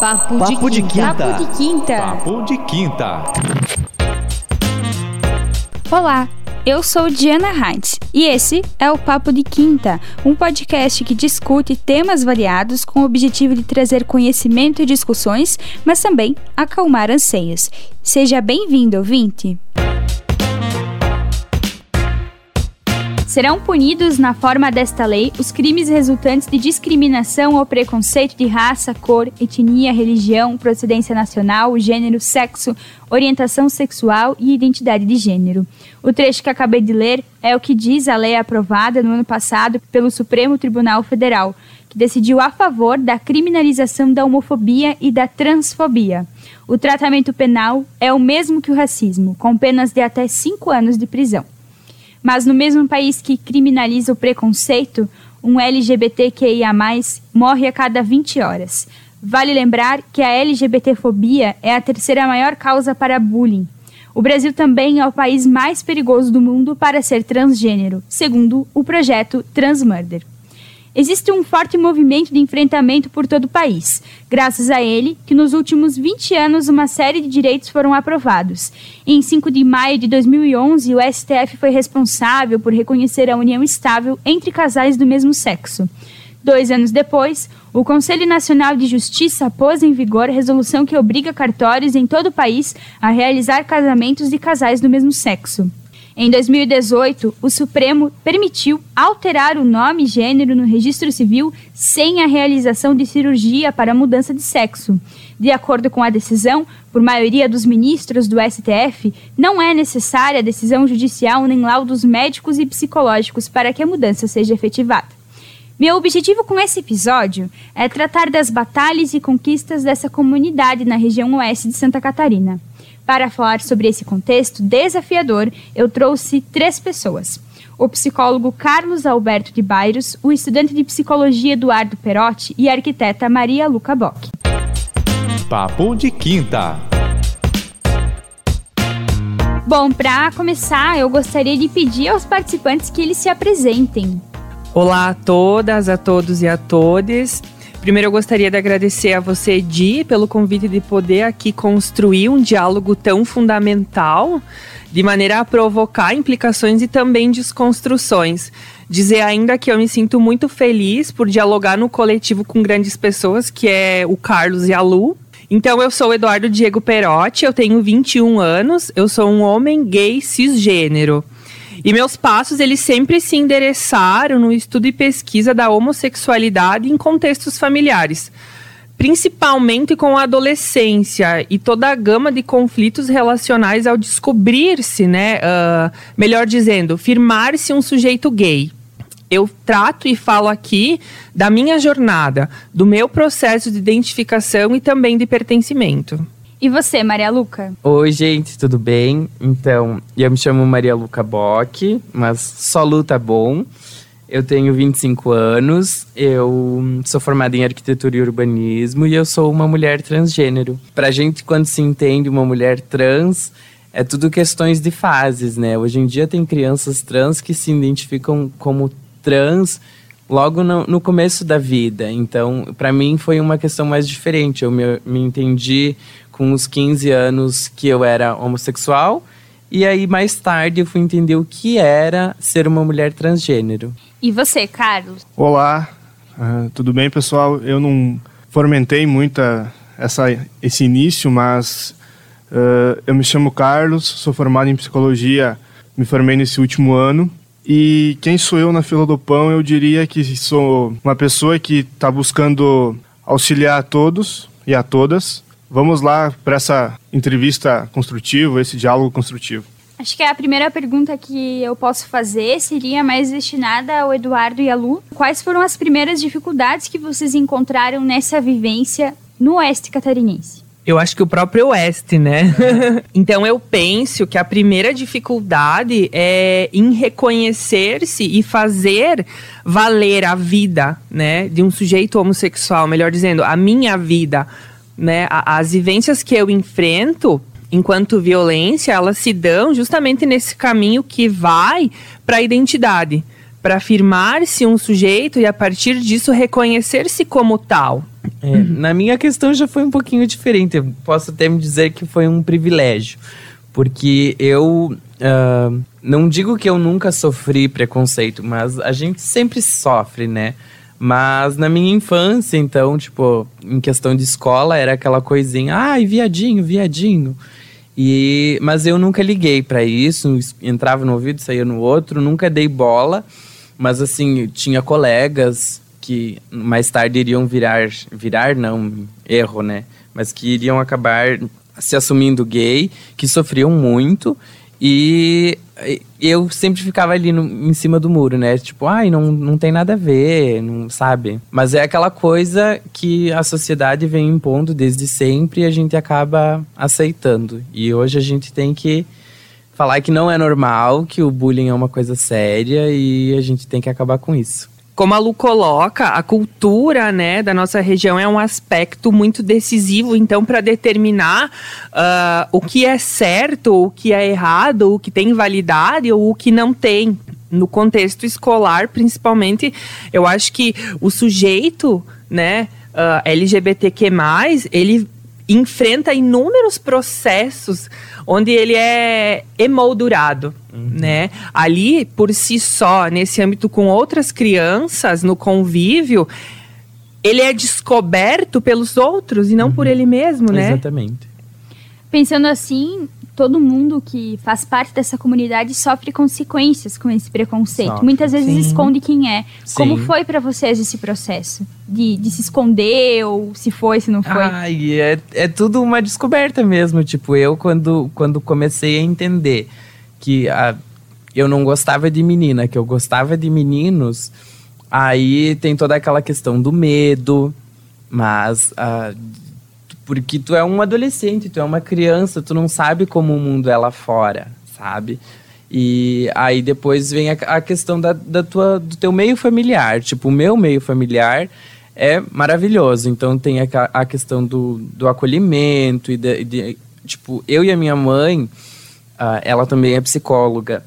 Papo, Papo de, quinta. Papo de quinta. Papo de quinta. Olá, eu sou Diana Heinz e esse é o Papo de Quinta, um podcast que discute temas variados com o objetivo de trazer conhecimento e discussões, mas também acalmar anseios. Seja bem-vindo, ouvinte! Serão punidos, na forma desta lei, os crimes resultantes de discriminação ou preconceito de raça, cor, etnia, religião, procedência nacional, gênero, sexo, orientação sexual e identidade de gênero. O trecho que acabei de ler é o que diz a lei aprovada no ano passado pelo Supremo Tribunal Federal, que decidiu a favor da criminalização da homofobia e da transfobia. O tratamento penal é o mesmo que o racismo, com penas de até cinco anos de prisão. Mas no mesmo país que criminaliza o preconceito, um LGBTQIA+, morre a cada 20 horas. Vale lembrar que a LGBTfobia é a terceira maior causa para bullying. O Brasil também é o país mais perigoso do mundo para ser transgênero, segundo o projeto Transmurder. Existe um forte movimento de enfrentamento por todo o país, graças a ele que nos últimos 20 anos uma série de direitos foram aprovados. Em 5 de maio de 2011, o STF foi responsável por reconhecer a união estável entre casais do mesmo sexo. Dois anos depois, o Conselho Nacional de Justiça pôs em vigor resolução que obriga cartórios em todo o país a realizar casamentos de casais do mesmo sexo. Em 2018, o Supremo permitiu alterar o nome e gênero no registro civil sem a realização de cirurgia para mudança de sexo. De acordo com a decisão, por maioria dos ministros do STF, não é necessária decisão judicial nem laudos médicos e psicológicos para que a mudança seja efetivada. Meu objetivo com esse episódio é tratar das batalhas e conquistas dessa comunidade na região oeste de Santa Catarina. Para falar sobre esse contexto desafiador, eu trouxe três pessoas. O psicólogo Carlos Alberto de Bairros, o estudante de psicologia Eduardo Perotti e a arquiteta Maria Luca Bock. Papo de Quinta. Bom, para começar, eu gostaria de pedir aos participantes que eles se apresentem. Olá a todas, a todos e a todas. Primeiro, eu gostaria de agradecer a você, Di, pelo convite de poder aqui construir um diálogo tão fundamental, de maneira a provocar implicações e também desconstruções. Dizer ainda que eu me sinto muito feliz por dialogar no coletivo com grandes pessoas, que é o Carlos e a Lu. Então, eu sou Eduardo Diego Perotti, eu tenho 21 anos, eu sou um homem gay cisgênero. E meus passos, eles sempre se endereçaram no estudo e pesquisa da homossexualidade em contextos familiares. Principalmente com a adolescência e toda a gama de conflitos relacionais ao descobrir-se, né? Uh, melhor dizendo, firmar-se um sujeito gay. Eu trato e falo aqui da minha jornada, do meu processo de identificação e também de pertencimento. E você, Maria Luca? Oi, gente, tudo bem? Então, eu me chamo Maria Luca Bock, mas só luta bom. Eu tenho 25 anos, eu sou formada em arquitetura e urbanismo e eu sou uma mulher transgênero. Pra gente, quando se entende uma mulher trans, é tudo questões de fases, né? Hoje em dia tem crianças trans que se identificam como trans logo no, no começo da vida. Então, para mim foi uma questão mais diferente. Eu me, me entendi com os 15 anos que eu era homossexual. E aí, mais tarde, eu fui entender o que era ser uma mulher transgênero. E você, Carlos? Olá, uh, tudo bem, pessoal? Eu não fomentei muito essa, esse início, mas uh, eu me chamo Carlos, sou formado em psicologia, me formei nesse último ano. E quem sou eu na fila do pão? Eu diria que sou uma pessoa que está buscando auxiliar a todos e a todas Vamos lá para essa entrevista construtiva, esse diálogo construtivo. Acho que a primeira pergunta que eu posso fazer seria mais destinada ao Eduardo e à Lu. Quais foram as primeiras dificuldades que vocês encontraram nessa vivência no Oeste Catarinense? Eu acho que o próprio Oeste, né? então eu penso que a primeira dificuldade é em reconhecer-se e fazer valer a vida, né, de um sujeito homossexual, melhor dizendo, a minha vida né? As vivências que eu enfrento enquanto violência, elas se dão justamente nesse caminho que vai para a identidade, para afirmar-se um sujeito e a partir disso reconhecer-se como tal. É, na minha questão já foi um pouquinho diferente. Eu posso até me dizer que foi um privilégio. Porque eu uh, não digo que eu nunca sofri preconceito, mas a gente sempre sofre, né? Mas na minha infância, então, tipo, em questão de escola, era aquela coisinha, ai, viadinho, viadinho. E, mas eu nunca liguei para isso, entrava no ouvido, saía no outro, nunca dei bola. Mas assim, tinha colegas que mais tarde iriam virar, virar não, erro, né? Mas que iriam acabar se assumindo gay, que sofriam muito e eu sempre ficava ali no, em cima do muro, né? Tipo, ai, não, não tem nada a ver, não sabe? Mas é aquela coisa que a sociedade vem impondo desde sempre e a gente acaba aceitando. E hoje a gente tem que falar que não é normal, que o bullying é uma coisa séria e a gente tem que acabar com isso como a Lu coloca, a cultura né, da nossa região é um aspecto muito decisivo, então, para determinar uh, o que é certo, o que é errado, o que tem validade ou o que não tem. No contexto escolar, principalmente, eu acho que o sujeito, né, uh, LGBTQ+, ele enfrenta inúmeros processos onde ele é emoldurado, uhum. né? Ali, por si só, nesse âmbito com outras crianças, no convívio, ele é descoberto pelos outros e não uhum. por ele mesmo, né? Exatamente. Pensando assim, todo mundo que faz parte dessa comunidade sofre consequências com esse preconceito. Sofre. Muitas vezes Sim. esconde quem é. Sim. Como foi para vocês esse processo? De, de se esconder ou se foi, se não foi? Ai, é, é tudo uma descoberta mesmo. Tipo, eu quando, quando comecei a entender que a, eu não gostava de menina, que eu gostava de meninos, aí tem toda aquela questão do medo, mas... A, porque tu é um adolescente, tu é uma criança, tu não sabe como o mundo é lá fora, sabe? E aí depois vem a, a questão da, da tua, do teu meio familiar. Tipo, o meu meio familiar é maravilhoso. Então tem a, a questão do, do acolhimento e de, de, tipo, eu e a minha mãe, uh, ela também é psicóloga.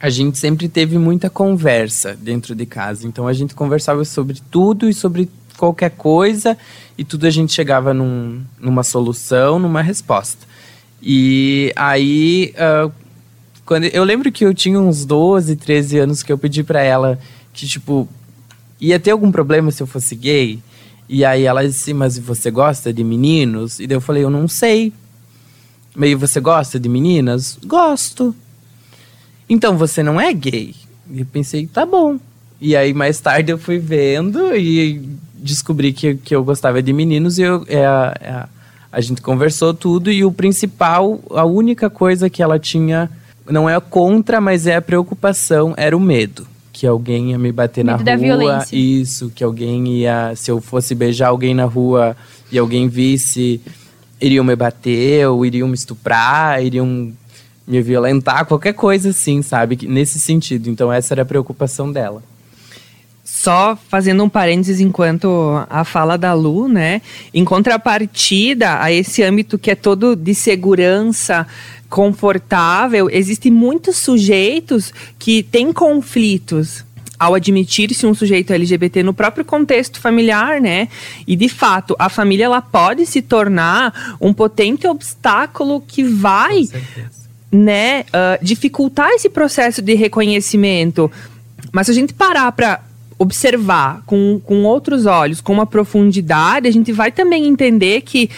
A gente sempre teve muita conversa dentro de casa. Então a gente conversava sobre tudo e sobre qualquer coisa e tudo a gente chegava num, numa solução, numa resposta. E aí, uh, quando eu lembro que eu tinha uns 12, 13 anos que eu pedi para ela que, tipo, ia ter algum problema se eu fosse gay? E aí ela disse, mas você gosta de meninos? E daí eu falei, eu não sei. Meio, você gosta de meninas? Gosto. Então você não é gay? E eu pensei, tá bom. E aí mais tarde eu fui vendo e descobri que, que eu gostava de meninos e eu, é, é, a gente conversou tudo e o principal, a única coisa que ela tinha, não é contra, mas é a preocupação, era o medo. Que alguém ia me bater medo na rua. Isso, que alguém ia. Se eu fosse beijar alguém na rua e alguém visse, iriam me bater, ou iriam me estuprar, iriam me violentar, qualquer coisa assim, sabe? Nesse sentido. Então, essa era a preocupação dela. Só fazendo um parênteses enquanto a fala da Lu, né? Em contrapartida a esse âmbito que é todo de segurança, confortável, existem muitos sujeitos que têm conflitos ao admitir-se um sujeito LGBT no próprio contexto familiar, né? E de fato, a família ela pode se tornar um potente obstáculo que vai, né, uh, dificultar esse processo de reconhecimento. Mas se a gente parar para observar com, com outros olhos, com uma profundidade, a gente vai também entender que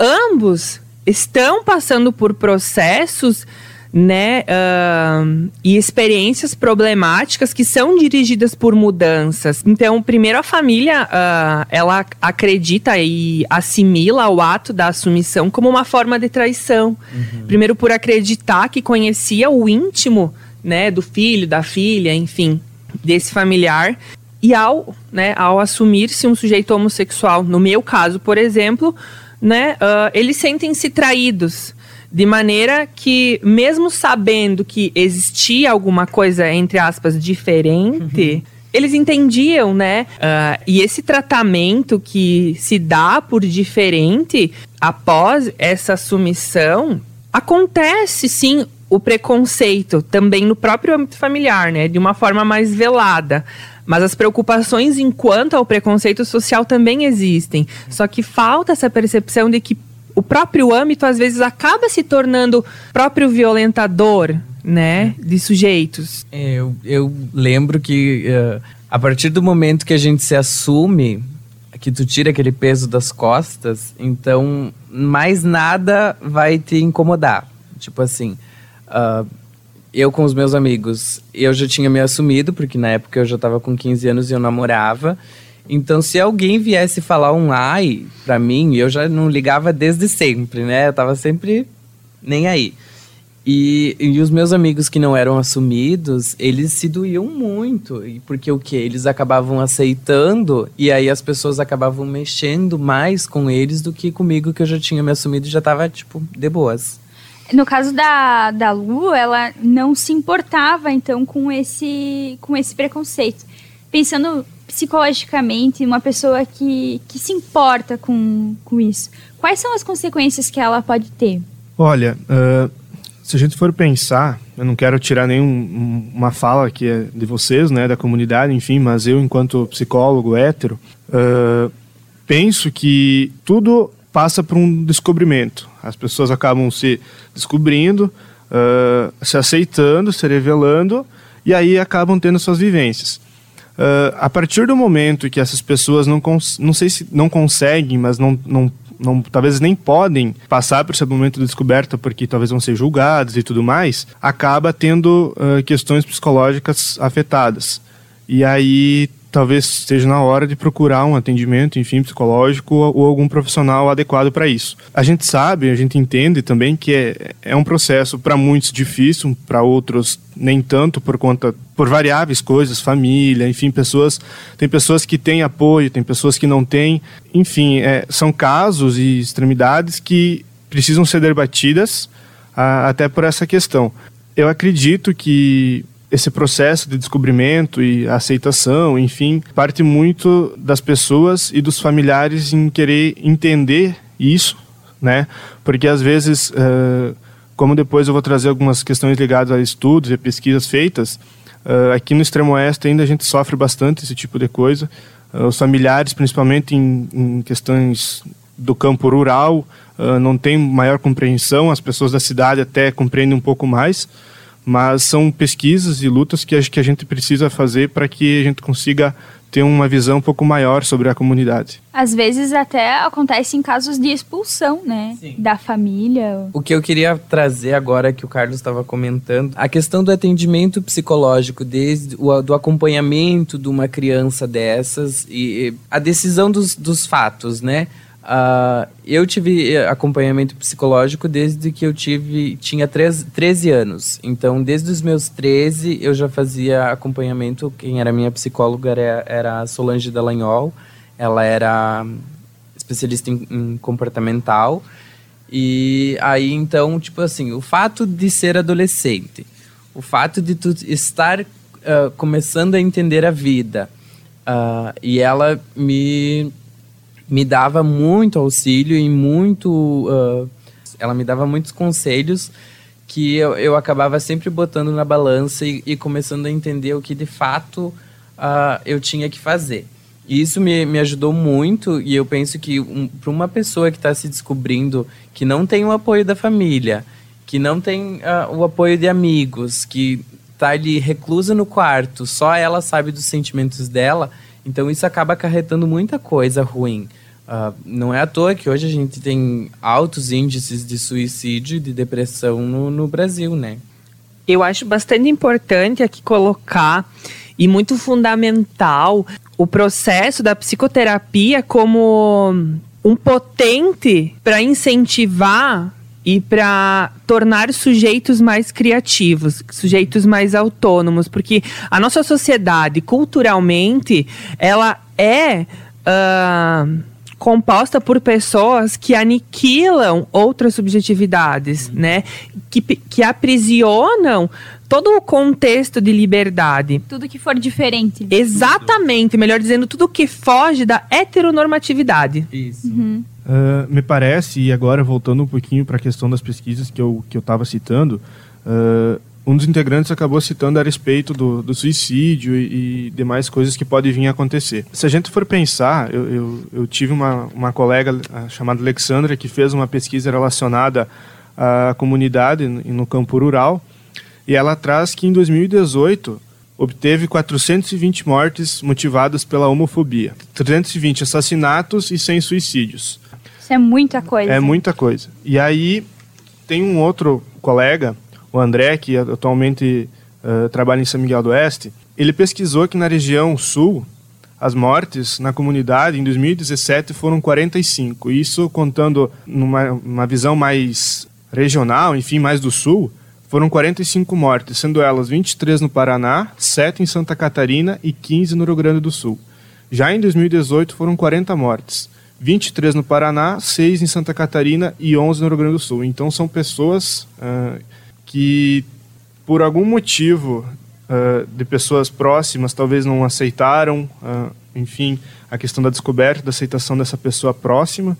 ambos estão passando por processos né, uh, e experiências problemáticas que são dirigidas por mudanças. Então, primeiro a família, uh, ela acredita e assimila o ato da assumição como uma forma de traição. Uhum. Primeiro por acreditar que conhecia o íntimo, né, do filho, da filha, enfim desse familiar. E ao, né, ao assumir-se um sujeito homossexual, no meu caso, por exemplo, né, uh, eles sentem-se traídos. De maneira que, mesmo sabendo que existia alguma coisa, entre aspas, diferente, uhum. eles entendiam, né? Uh, e esse tratamento que se dá por diferente após essa submissão acontece sim o preconceito também no próprio âmbito familiar, né? De uma forma mais velada. Mas as preocupações enquanto ao preconceito social também existem. Só que falta essa percepção de que o próprio âmbito às vezes acaba se tornando próprio violentador, né, de sujeitos. É, eu, eu lembro que uh, a partir do momento que a gente se assume, que tu tira aquele peso das costas, então mais nada vai te incomodar. Tipo assim, uh, eu com os meus amigos, eu já tinha me assumido, porque na época eu já estava com 15 anos e eu namorava. Então, se alguém viesse falar um ai pra mim, eu já não ligava desde sempre, né? Eu tava sempre nem aí. E, e os meus amigos que não eram assumidos, eles se doíam muito. Porque o que? Eles acabavam aceitando e aí as pessoas acabavam mexendo mais com eles do que comigo, que eu já tinha me assumido e já tava, tipo, de boas. No caso da, da Lu, ela não se importava, então, com esse, com esse preconceito. Pensando psicologicamente, uma pessoa que, que se importa com, com isso, quais são as consequências que ela pode ter? Olha, uh, se a gente for pensar, eu não quero tirar nenhuma fala que é de vocês, né, da comunidade, enfim, mas eu, enquanto psicólogo hétero, uh, penso que tudo passa por um descobrimento. As pessoas acabam se descobrindo, uh, se aceitando, se revelando, e aí acabam tendo suas vivências. Uh, a partir do momento que essas pessoas não, não sei se não conseguem, mas não, não, não, talvez nem podem passar por esse momento de descoberta porque talvez vão ser julgados e tudo mais, acaba tendo uh, questões psicológicas afetadas. E aí talvez esteja na hora de procurar um atendimento, enfim, psicológico ou algum profissional adequado para isso. A gente sabe, a gente entende também que é, é um processo para muitos difícil, para outros nem tanto por conta por variáveis coisas, família, enfim, pessoas tem pessoas que têm apoio, tem pessoas que não têm, enfim, é, são casos e extremidades que precisam ser debatidas a, até por essa questão. Eu acredito que esse processo de descobrimento e aceitação, enfim, parte muito das pessoas e dos familiares em querer entender isso, né? Porque às vezes, uh, como depois eu vou trazer algumas questões ligadas a estudos e pesquisas feitas, uh, aqui no extremo oeste ainda a gente sofre bastante esse tipo de coisa. Uh, os familiares, principalmente em, em questões do campo rural, não têm maior compreensão, as pessoas da cidade até compreendem um pouco mais mas são pesquisas e lutas que acho que a gente precisa fazer para que a gente consiga ter uma visão um pouco maior sobre a comunidade. Às vezes até acontece em casos de expulsão, né, Sim. da família. O que eu queria trazer agora que o Carlos estava comentando, a questão do atendimento psicológico, desde o do acompanhamento de uma criança dessas e a decisão dos, dos fatos, né? Uh, eu tive eh, acompanhamento psicológico desde que eu tive tinha 13, 13 anos. Então, desde os meus 13, eu já fazia acompanhamento. Quem era minha psicóloga era, era a Solange Dallagnol. Ela era especialista em, em comportamental. E aí, então, tipo assim, o fato de ser adolescente, o fato de tu estar uh, começando a entender a vida, uh, e ela me me dava muito auxílio e muito. Uh, ela me dava muitos conselhos que eu, eu acabava sempre botando na balança e, e começando a entender o que de fato uh, eu tinha que fazer. E isso me, me ajudou muito e eu penso que um, para uma pessoa que está se descobrindo, que não tem o apoio da família, que não tem uh, o apoio de amigos, que está ali reclusa no quarto, só ela sabe dos sentimentos dela, então isso acaba acarretando muita coisa ruim. Uh, não é à toa que hoje a gente tem altos índices de suicídio e de depressão no, no Brasil, né? Eu acho bastante importante aqui colocar e muito fundamental o processo da psicoterapia como um potente para incentivar e para tornar sujeitos mais criativos, sujeitos mais autônomos, porque a nossa sociedade, culturalmente, ela é uh, composta por pessoas que aniquilam outras subjetividades, uhum. né? Que, que aprisionam todo o contexto de liberdade. Tudo que for diferente. Exatamente, melhor dizendo, tudo que foge da heteronormatividade. Isso. Uhum. Uh, me parece, e agora voltando um pouquinho para a questão das pesquisas que eu que eu estava citando, uh, um dos integrantes acabou citando a respeito do, do suicídio e, e, demais coisas que podem vir a acontecer. Se a gente for pensar, eu, eu, eu tive uma, uma colega chamada Alexandra que fez uma pesquisa relacionada à comunidade no campo rural e ela traz que em 2018 obteve 420 mortes motivadas pela homofobia, 320 assassinatos e 100 suicídios. Isso é muita coisa. É muita coisa. E aí tem um outro colega, o André, que atualmente uh, trabalha em São Miguel do Oeste, ele pesquisou que na região sul as mortes na comunidade em 2017 foram 45. Isso contando numa visão mais regional, enfim, mais do sul, foram 45 mortes, sendo elas 23 no Paraná, 7 em Santa Catarina e 15 no Rio Grande do Sul. Já em 2018 foram 40 mortes, 23 no Paraná, 6 em Santa Catarina e 11 no Rio Grande do Sul. Então são pessoas uh, que, por algum motivo uh, de pessoas próximas, talvez não aceitaram, uh, enfim, a questão da descoberta, da aceitação dessa pessoa próxima,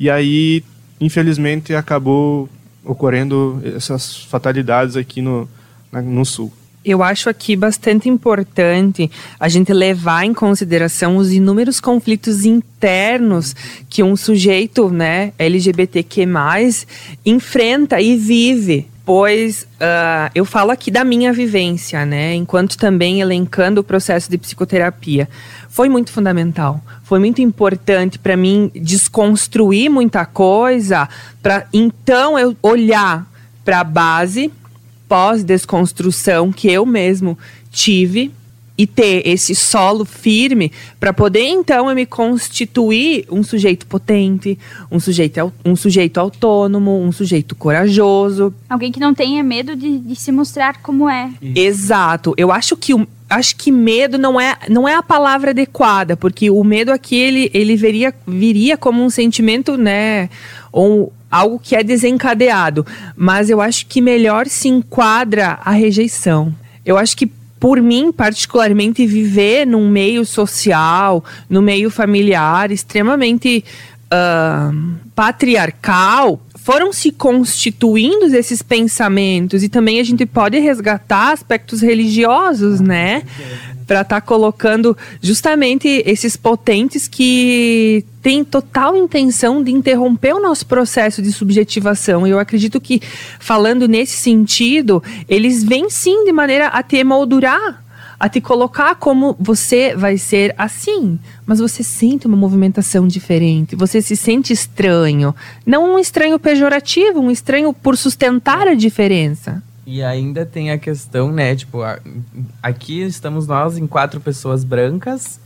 e aí, infelizmente, acabou ocorrendo essas fatalidades aqui no, na, no sul. Eu acho aqui bastante importante a gente levar em consideração os inúmeros conflitos internos que um sujeito, né, LGBTQ+, enfrenta e vive pois uh, eu falo aqui da minha vivência, né? Enquanto também elencando o processo de psicoterapia. Foi muito fundamental, foi muito importante para mim desconstruir muita coisa, para então eu olhar para a base pós-desconstrução que eu mesmo tive e ter esse solo firme para poder então eu me constituir um sujeito potente, um sujeito, um sujeito autônomo, um sujeito corajoso. Alguém que não tenha medo de, de se mostrar como é. Exato. Eu acho que o, acho que medo não é, não é a palavra adequada, porque o medo aqui ele, ele viria, viria como um sentimento, né, ou algo que é desencadeado, mas eu acho que melhor se enquadra a rejeição. Eu acho que por mim, particularmente, viver num meio social, no meio familiar extremamente uh, patriarcal, foram se constituindo esses pensamentos e também a gente pode resgatar aspectos religiosos, né? Para estar tá colocando justamente esses potentes que têm total intenção de interromper o nosso processo de subjetivação. E eu acredito que, falando nesse sentido, eles vêm sim de maneira a te moldurar a te colocar como você vai ser assim, mas você sente uma movimentação diferente, você se sente estranho, não um estranho pejorativo, um estranho por sustentar a diferença. E ainda tem a questão, né, tipo, aqui estamos nós em quatro pessoas brancas,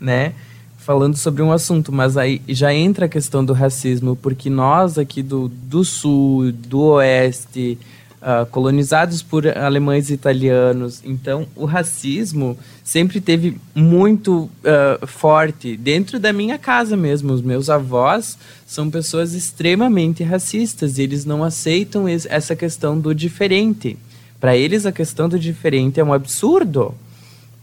né, falando sobre um assunto, mas aí já entra a questão do racismo, porque nós aqui do, do sul, do oeste, uh, colonizados por alemães e italianos. Então, o racismo sempre teve muito uh, forte dentro da minha casa mesmo. Os meus avós são pessoas extremamente racistas e eles não aceitam essa questão do diferente. Para eles, a questão do diferente é um absurdo.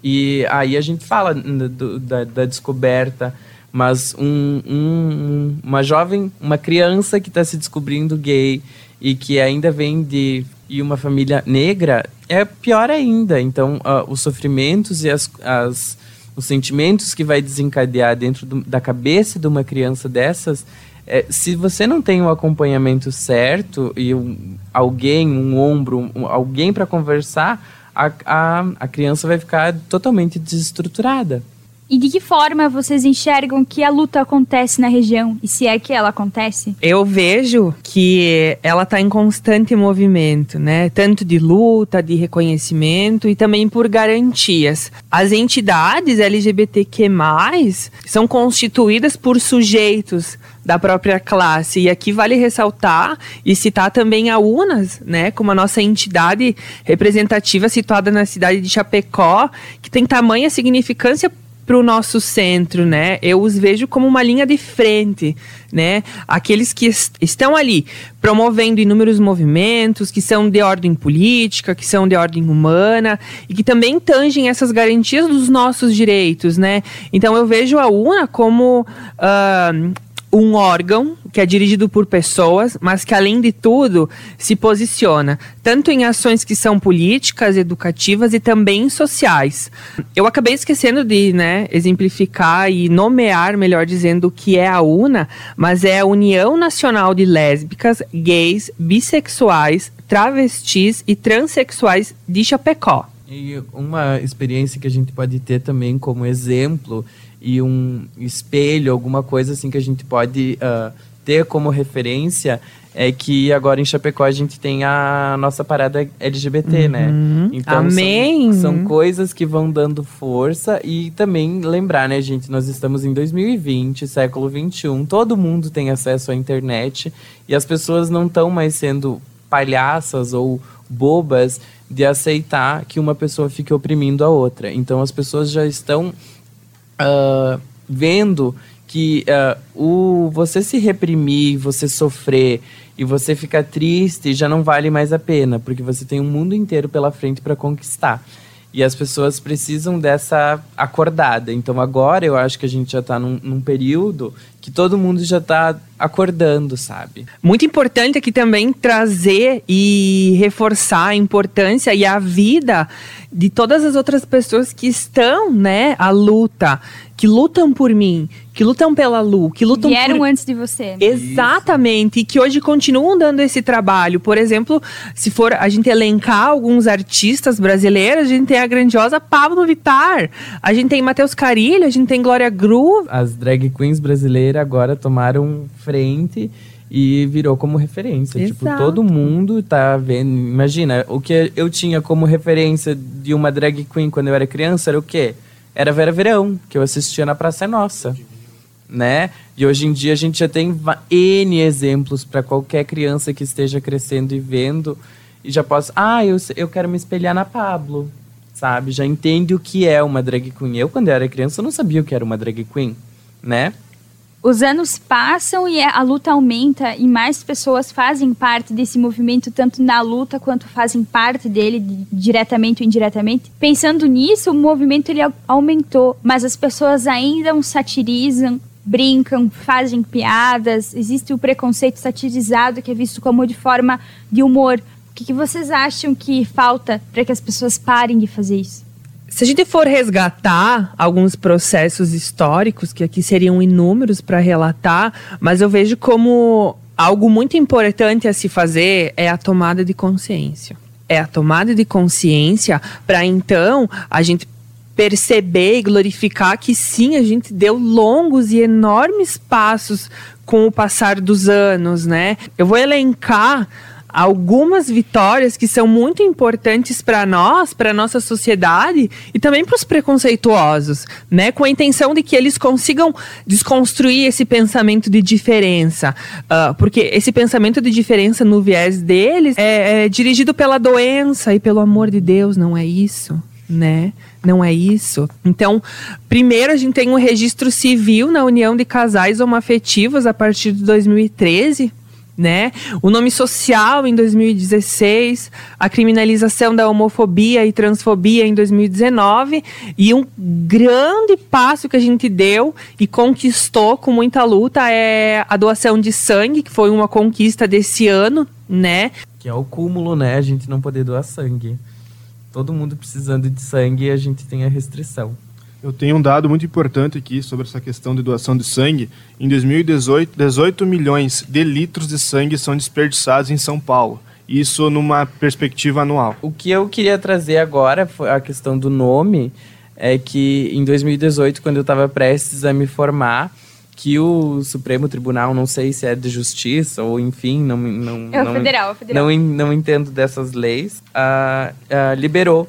E aí a gente fala do, da, da descoberta mas um, um, uma jovem, uma criança que está se descobrindo gay e que ainda vem de e uma família negra, é pior ainda. Então, uh, os sofrimentos e as, as, os sentimentos que vai desencadear dentro do, da cabeça de uma criança dessas, é, se você não tem o um acompanhamento certo e um, alguém, um ombro, um, alguém para conversar, a, a, a criança vai ficar totalmente desestruturada. E de que forma vocês enxergam que a luta acontece na região? E se é que ela acontece? Eu vejo que ela está em constante movimento, né? Tanto de luta, de reconhecimento e também por garantias. As entidades LGBTQ+, são constituídas por sujeitos da própria classe. E aqui vale ressaltar e citar também a UNAS, né, como a nossa entidade representativa situada na cidade de Chapecó, que tem tamanha significância para o nosso centro, né? Eu os vejo como uma linha de frente, né? Aqueles que est estão ali promovendo inúmeros movimentos que são de ordem política, que são de ordem humana e que também tangem essas garantias dos nossos direitos, né? Então eu vejo a UNA como uh, um órgão que é dirigido por pessoas, mas que além de tudo se posiciona tanto em ações que são políticas, educativas e também sociais. Eu acabei esquecendo de, né, exemplificar e nomear, melhor dizendo, o que é a UNA, mas é a União Nacional de Lésbicas, Gays, Bissexuais, Travestis e Transsexuais de Chapecó. E uma experiência que a gente pode ter também como exemplo e um espelho, alguma coisa assim que a gente pode uh, ter como referência é que agora em Chapecó a gente tem a nossa parada LGBT, né? uhum. né? Então Amém. São, são, coisas que vão dando força e também lembrar, né, gente? Nós estamos em 2020, século 21, todo mundo tem acesso à internet e as pessoas não estão mais sendo palhaças ou bobas de aceitar que uma pessoa fique oprimindo a outra. Então as pessoas já estão uh, vendo que uh, o você se reprimir, você sofrer e você ficar triste já não vale mais a pena, porque você tem um mundo inteiro pela frente para conquistar. E as pessoas precisam dessa acordada. Então agora eu acho que a gente já está num, num, período que todo mundo já está acordando, sabe? Muito importante aqui também trazer e reforçar a importância e a vida de todas as outras pessoas que estão, né, à luta que lutam por mim, que lutam pela Lu, que lutam Vieram por... antes de você. Exatamente, e que hoje continuam dando esse trabalho. Por exemplo, se for a gente elencar alguns artistas brasileiros, a gente tem a grandiosa Pablo Vittar, a gente tem Matheus Carilho, a gente tem Glória Groove. As drag queens brasileiras agora tomaram frente e virou como referência. Tipo, Exato. Tipo, todo mundo tá vendo. Imagina, o que eu tinha como referência de uma drag queen quando eu era criança era o quê? Era Vera Verão, que eu assistia na Praça é Nossa. Né? E hoje em dia a gente já tem N exemplos para qualquer criança que esteja crescendo e vendo. E já posso. Ah, eu, eu quero me espelhar na Pablo. Sabe? Já entende o que é uma drag queen. Eu, quando eu era criança, não sabia o que era uma drag queen. Né? Os anos passam e a luta aumenta e mais pessoas fazem parte desse movimento, tanto na luta quanto fazem parte dele, diretamente ou indiretamente. Pensando nisso, o movimento ele aumentou, mas as pessoas ainda o satirizam, brincam, fazem piadas, existe o preconceito satirizado que é visto como de forma de humor. O que vocês acham que falta para que as pessoas parem de fazer isso? Se a gente for resgatar alguns processos históricos, que aqui seriam inúmeros para relatar, mas eu vejo como algo muito importante a se fazer é a tomada de consciência. É a tomada de consciência para então a gente perceber e glorificar que sim, a gente deu longos e enormes passos com o passar dos anos, né? Eu vou elencar algumas vitórias que são muito importantes para nós, para nossa sociedade e também para os preconceituosos, né? Com a intenção de que eles consigam desconstruir esse pensamento de diferença, uh, porque esse pensamento de diferença no viés deles é, é dirigido pela doença e pelo amor de Deus, não é isso? né? Não é isso. Então, primeiro a gente tem um registro civil na união de casais homoafetivos a partir de 2013, né? O nome social em 2016, a criminalização da homofobia e transfobia em 2019 e um grande passo que a gente deu e conquistou com muita luta é a doação de sangue, que foi uma conquista desse ano, né? Que é o cúmulo, né? A gente não poder doar sangue. Todo mundo precisando de sangue e a gente tem a restrição. Eu tenho um dado muito importante aqui sobre essa questão de doação de sangue. Em 2018, 18 milhões de litros de sangue são desperdiçados em São Paulo. Isso numa perspectiva anual. O que eu queria trazer agora foi a questão do nome. É que em 2018, quando eu estava prestes a me formar, que o Supremo Tribunal, não sei se é de justiça ou enfim, não não é o não, federal, é o federal. Não, não entendo dessas leis, uh, uh, liberou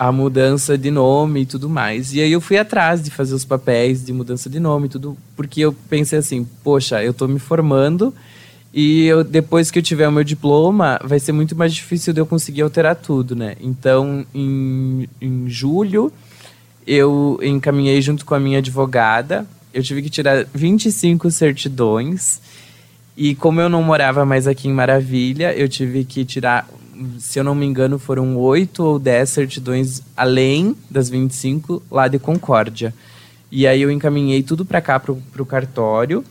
a mudança de nome e tudo mais. E aí eu fui atrás de fazer os papéis de mudança de nome e tudo, porque eu pensei assim, poxa, eu tô me formando e eu, depois que eu tiver o meu diploma, vai ser muito mais difícil de eu conseguir alterar tudo, né? Então, em, em julho, eu encaminhei junto com a minha advogada. Eu tive que tirar 25 certidões. E como eu não morava mais aqui em Maravilha, eu tive que tirar se eu não me engano, foram oito ou dez certidões além das 25 lá de Concórdia. E aí eu encaminhei tudo para cá, pro, pro cartório.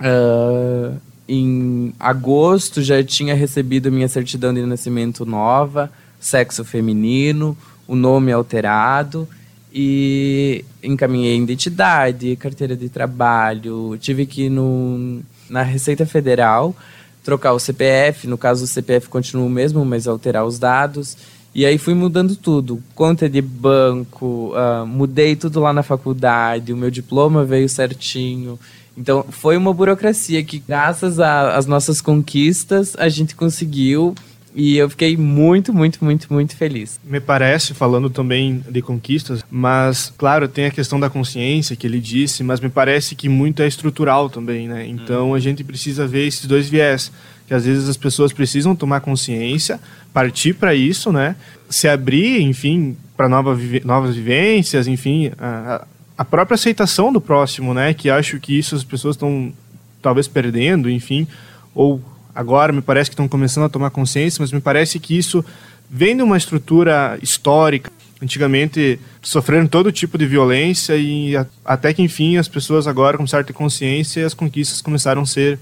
Uh, em agosto já tinha recebido minha certidão de nascimento nova, sexo feminino, o nome alterado e encaminhei identidade, carteira de trabalho, tive que ir no, na Receita Federal trocar o CPF, no caso o CPF continua o mesmo, mas alterar os dados. E aí fui mudando tudo, conta de banco, uh, mudei tudo lá na faculdade, o meu diploma veio certinho. Então foi uma burocracia que, graças às nossas conquistas, a gente conseguiu e eu fiquei muito, muito, muito, muito feliz. Me parece, falando também de conquistas, mas, claro, tem a questão da consciência que ele disse, mas me parece que muito é estrutural também, né? Então hum. a gente precisa ver esses dois viés. Que às vezes as pessoas precisam tomar consciência, partir para isso, né? Se abrir, enfim, para nova, novas vivências, enfim, a, a própria aceitação do próximo, né? Que acho que isso as pessoas estão talvez perdendo, enfim, ou agora me parece que estão começando a tomar consciência, mas me parece que isso vem de uma estrutura histórica. Antigamente sofreram todo tipo de violência e até que enfim as pessoas agora começaram a ter consciência e as conquistas começaram a ser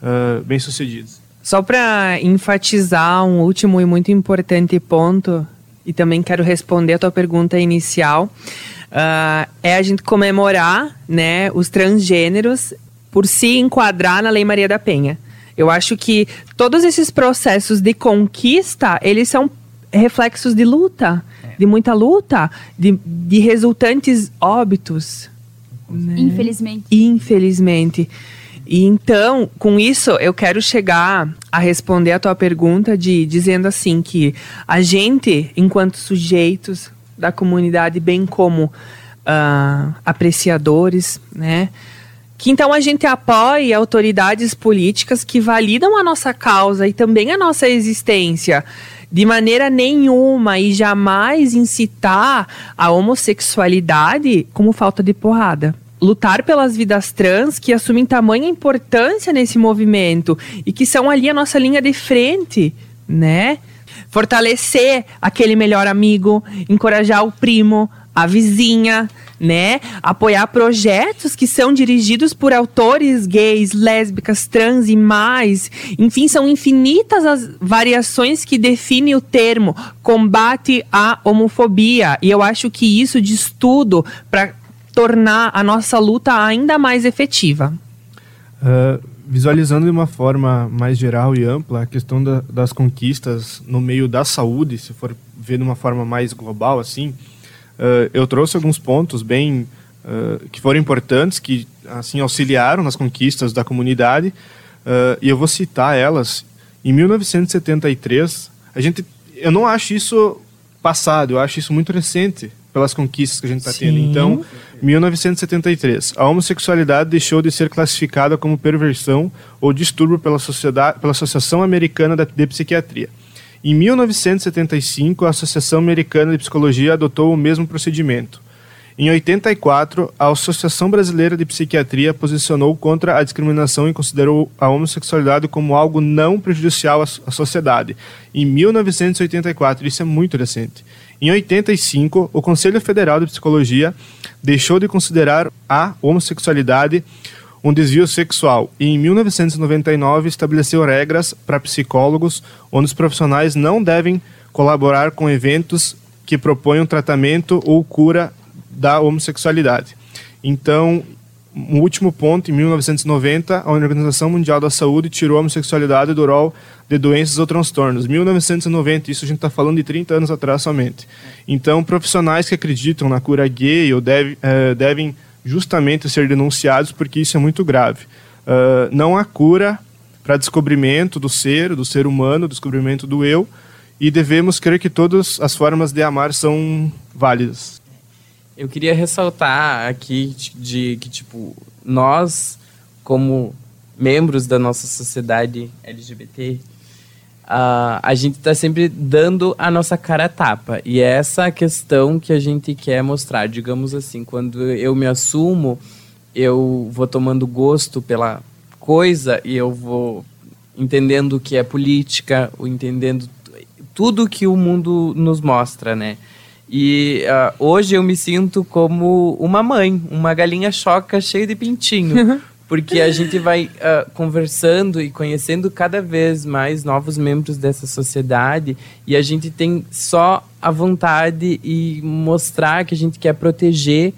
uh, bem sucedidas. Só para enfatizar um último e muito importante ponto, e também quero responder a tua pergunta inicial, uh, é a gente comemorar né, os transgêneros por se enquadrar na Lei Maria da Penha. Eu acho que todos esses processos de conquista, eles são reflexos de luta, é. de muita luta, de, de resultantes óbitos. Né? Infelizmente. Infelizmente. E então, com isso, eu quero chegar a responder a tua pergunta de dizendo assim que a gente, enquanto sujeitos da comunidade, bem como uh, apreciadores, né? Que então a gente apoie autoridades políticas que validam a nossa causa e também a nossa existência de maneira nenhuma e jamais incitar a homossexualidade como falta de porrada. Lutar pelas vidas trans que assumem tamanha importância nesse movimento e que são ali a nossa linha de frente, né? Fortalecer aquele melhor amigo, encorajar o primo, a vizinha, né? Apoiar projetos que são dirigidos por autores gays, lésbicas, trans e mais. Enfim, são infinitas as variações que definem o termo combate à homofobia. E eu acho que isso diz tudo para tornar a nossa luta ainda mais efetiva. Uh, visualizando de uma forma mais geral e ampla a questão da, das conquistas no meio da saúde, se for ver de uma forma mais global assim, uh, eu trouxe alguns pontos bem uh, que foram importantes, que assim auxiliaram nas conquistas da comunidade, uh, e eu vou citar elas. Em 1973, a gente, eu não acho isso passado, eu acho isso muito recente pelas conquistas que a gente está tendo. Então, 1973, a homossexualidade deixou de ser classificada como perversão ou distúrbio pela, sociedade, pela Associação Americana de Psiquiatria. Em 1975, a Associação Americana de Psicologia adotou o mesmo procedimento. Em 84, a Associação Brasileira de Psiquiatria posicionou contra a discriminação e considerou a homossexualidade como algo não prejudicial à sociedade. Em 1984, isso é muito recente. Em 85, o Conselho Federal de Psicologia deixou de considerar a homossexualidade um desvio sexual e, em 1999, estabeleceu regras para psicólogos onde os profissionais não devem colaborar com eventos que proponham tratamento ou cura da homossexualidade. Então, um último ponto, em 1990, a Organização Mundial da Saúde tirou a homossexualidade do rol de doenças ou transtornos. 1990, isso a gente está falando de 30 anos atrás somente. Então, profissionais que acreditam na cura gay ou deve, eh, devem justamente ser denunciados porque isso é muito grave. Uh, não há cura para descobrimento do ser, do ser humano, descobrimento do eu, e devemos crer que todas as formas de amar são válidas. Eu queria ressaltar aqui de que tipo nós como membros da nossa sociedade LGBT uh, a gente está sempre dando a nossa cara a tapa. E é essa a questão que a gente quer mostrar. Digamos assim, quando eu me assumo, eu vou tomando gosto pela coisa e eu vou entendendo o que é política, entendendo tudo que o mundo nos mostra, né? E uh, hoje eu me sinto como uma mãe, uma galinha choca cheia de pintinho. porque a gente vai uh, conversando e conhecendo cada vez mais novos membros dessa sociedade e a gente tem só a vontade e mostrar que a gente quer proteger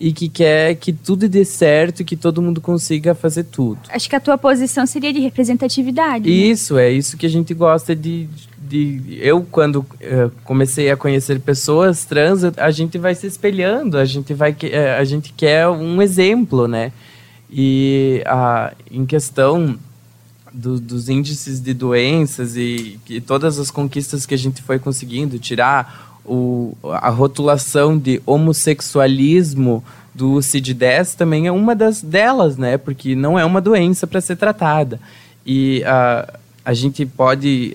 e que quer que tudo dê certo e que todo mundo consiga fazer tudo. Acho que a tua posição seria de representatividade. Né? Isso, é isso que a gente gosta de. de eu, quando uh, comecei a conhecer pessoas trans, a gente vai se espelhando, a gente, vai, uh, a gente quer um exemplo, né? E uh, em questão do, dos índices de doenças e, e todas as conquistas que a gente foi conseguindo tirar o, a rotulação de homossexualismo do CID-10 também é uma das delas, né? Porque não é uma doença para ser tratada. E uh, a gente pode...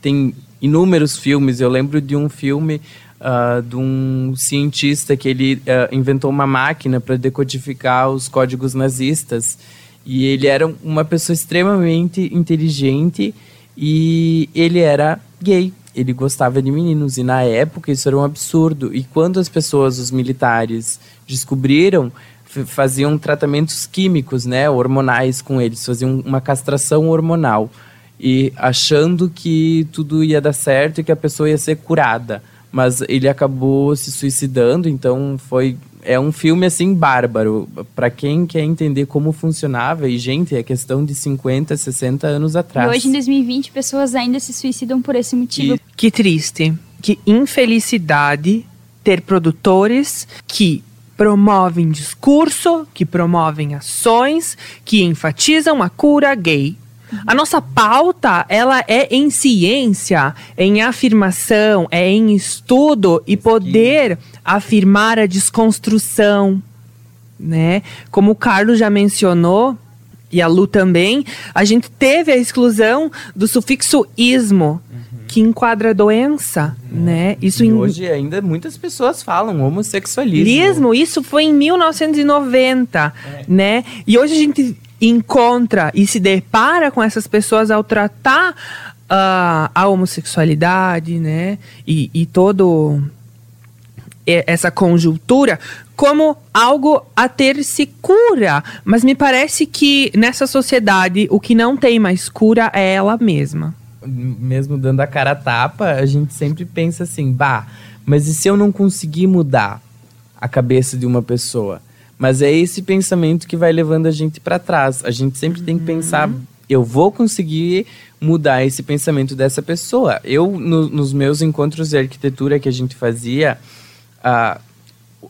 Tem inúmeros filmes. Eu lembro de um filme uh, de um cientista que ele inventou uma máquina para decodificar os códigos nazistas. E ele era uma pessoa extremamente inteligente e ele era gay ele gostava de meninos e na época isso era um absurdo. E quando as pessoas, os militares, descobriram, faziam tratamentos químicos, né, hormonais com eles, faziam uma castração hormonal e achando que tudo ia dar certo e que a pessoa ia ser curada, mas ele acabou se suicidando, então foi é um filme assim bárbaro para quem quer entender como funcionava e gente é questão de 50, 60 anos atrás. E hoje em 2020 pessoas ainda se suicidam por esse motivo. E... Que triste, que infelicidade ter produtores que promovem discurso, que promovem ações, que enfatizam a cura gay, a nossa pauta, ela é em ciência, em afirmação, é em estudo e poder afirmar a desconstrução, né? Como o Carlos já mencionou, e a Lu também, a gente teve a exclusão do sufixo ismo, uhum. que enquadra a doença, uhum. né? Isso e em... hoje ainda muitas pessoas falam homossexualismo. Ismo, isso foi em 1990, é. né? E hoje a gente encontra e se depara com essas pessoas ao tratar uh, a homossexualidade, né? E, e todo essa conjuntura como algo a ter-se cura. Mas me parece que nessa sociedade o que não tem mais cura é ela mesma. Mesmo dando a cara a tapa, a gente sempre pensa assim, bah, mas e se eu não conseguir mudar a cabeça de uma pessoa? Mas é esse pensamento que vai levando a gente para trás. A gente sempre tem que pensar, uhum. eu vou conseguir mudar esse pensamento dessa pessoa. Eu, no, nos meus encontros de arquitetura que a gente fazia, uh,